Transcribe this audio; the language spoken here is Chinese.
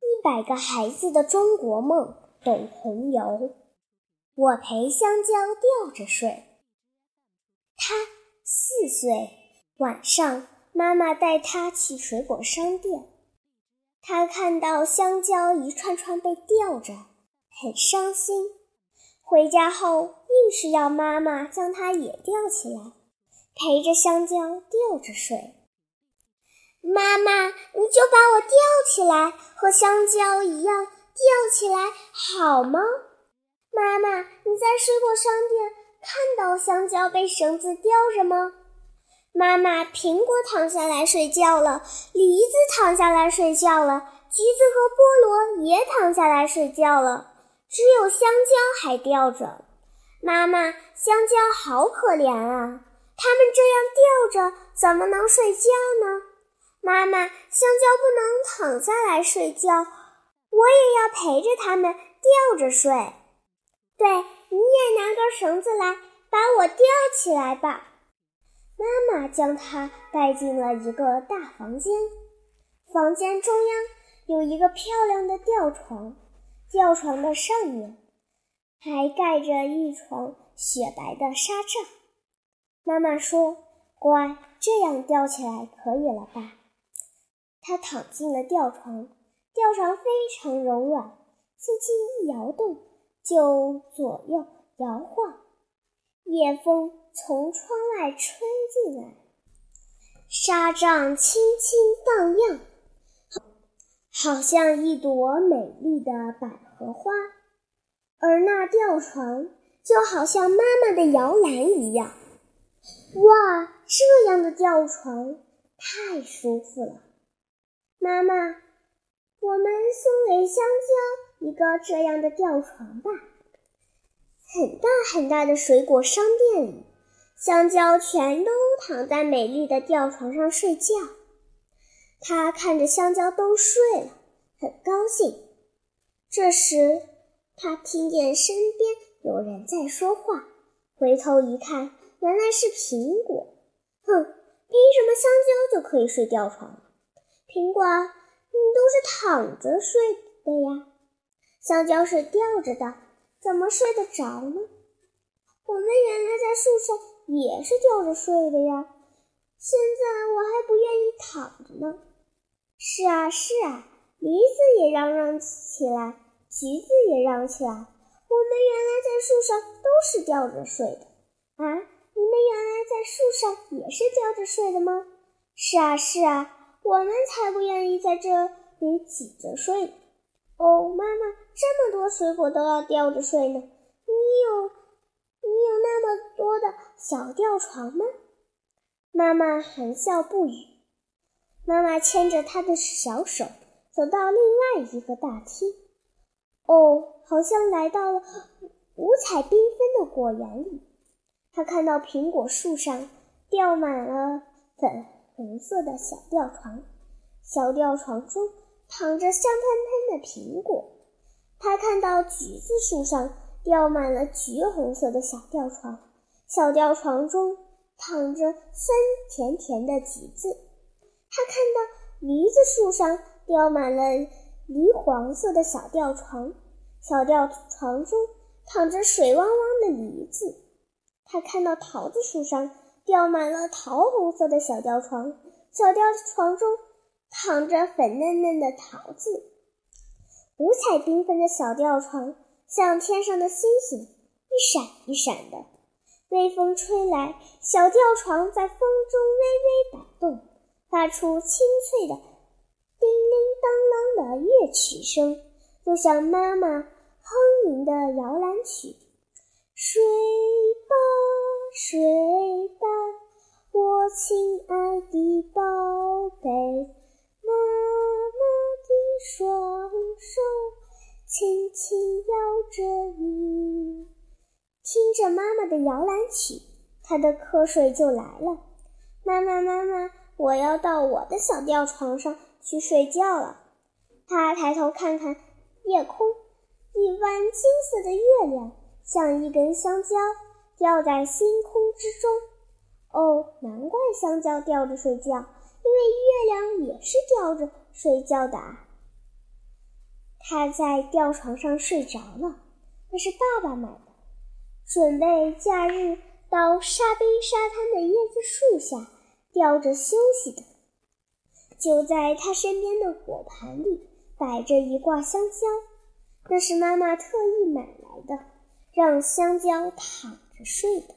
一百个孩子的中国梦，董红游。我陪香蕉吊着睡。他四岁，晚上妈妈带他去水果商店，他看到香蕉一串串被吊着，很伤心。回家后硬是要妈妈将它也吊起来，陪着香蕉吊着睡。妈妈，你就把我吊起来，和香蕉一样吊起来好吗？妈妈，你在水果商店看到香蕉被绳子吊着吗？妈妈，苹果躺下来睡觉了，梨子躺下来睡觉了，橘子和菠萝也躺下来睡觉了，只有香蕉还吊着。妈妈，香蕉好可怜啊，它们这样吊着怎么能睡觉呢？妈妈，香蕉不能躺下来睡觉，我也要陪着它们吊着睡。对，你也拿根绳子来，把我吊起来吧。妈妈将它带进了一个大房间，房间中央有一个漂亮的吊床，吊床的上面还盖着一床雪白的纱帐。妈妈说：“乖，这样吊起来可以了吧？”他躺进了吊床，吊床非常柔软，轻轻一摇动就左右摇晃。夜风从窗外吹进来，纱帐轻轻荡漾，好像一朵美丽的百合花。而那吊床就好像妈妈的摇篮一样。哇，这样的吊床太舒服了！妈妈，我们送给香蕉一个这样的吊床吧。很大很大的水果商店里，香蕉全都躺在美丽的吊床上睡觉。他看着香蕉都睡了，很高兴。这时，他听见身边有人在说话，回头一看，原来是苹果。哼，凭什么香蕉就可以睡吊床？苹果，你都是躺着睡的呀，香蕉是吊着的，怎么睡得着呢？我们原来在树上也是吊着睡的呀，现在我还不愿意躺着呢。是啊，是啊，梨子也嚷嚷起来，橘子也嚷起来。我们原来在树上都是吊着睡的啊，你们原来在树上也是吊着睡的吗？是啊，是啊。我们才不愿意在这里挤着睡。哦，妈妈，这么多水果都要吊着睡呢。你有你有那么多的小吊床吗？妈妈含笑不语。妈妈牵着她的小手走到另外一个大厅。哦，好像来到了五彩缤纷的果园里。她看到苹果树上吊满了粉。红色的小吊床，小吊床中躺着香喷喷的苹果。他看到橘子树上吊满了橘红色的小吊床，小吊床中躺着酸甜甜的橘子。他看到梨子树上吊满了梨黄色的小吊床，小吊床中躺着水汪汪的梨子。他看到桃子树上。吊满了桃红色的小吊床，小吊床中躺着粉嫩嫩的桃子。五彩缤纷的小吊床像天上的星星，一闪一闪的。微风吹来，小吊床在风中微微摆动，发出清脆的叮铃当啷的乐曲声，就像妈妈哼吟的摇篮曲。睡吧，睡轻轻摇着你，听着妈妈的摇篮曲，他的瞌睡就来了。妈妈，妈妈，我要到我的小吊床上去睡觉了。他抬头看看夜空，一弯金色的月亮像一根香蕉，吊在星空之中。哦，难怪香蕉吊着睡觉，因为月亮也是吊着睡觉的啊。他在吊床上睡着了，那是爸爸买的，准备假日到沙滨沙滩的椰子树下吊着休息的。就在他身边的果盘里摆着一挂香蕉，那是妈妈特意买来的，让香蕉躺着睡的。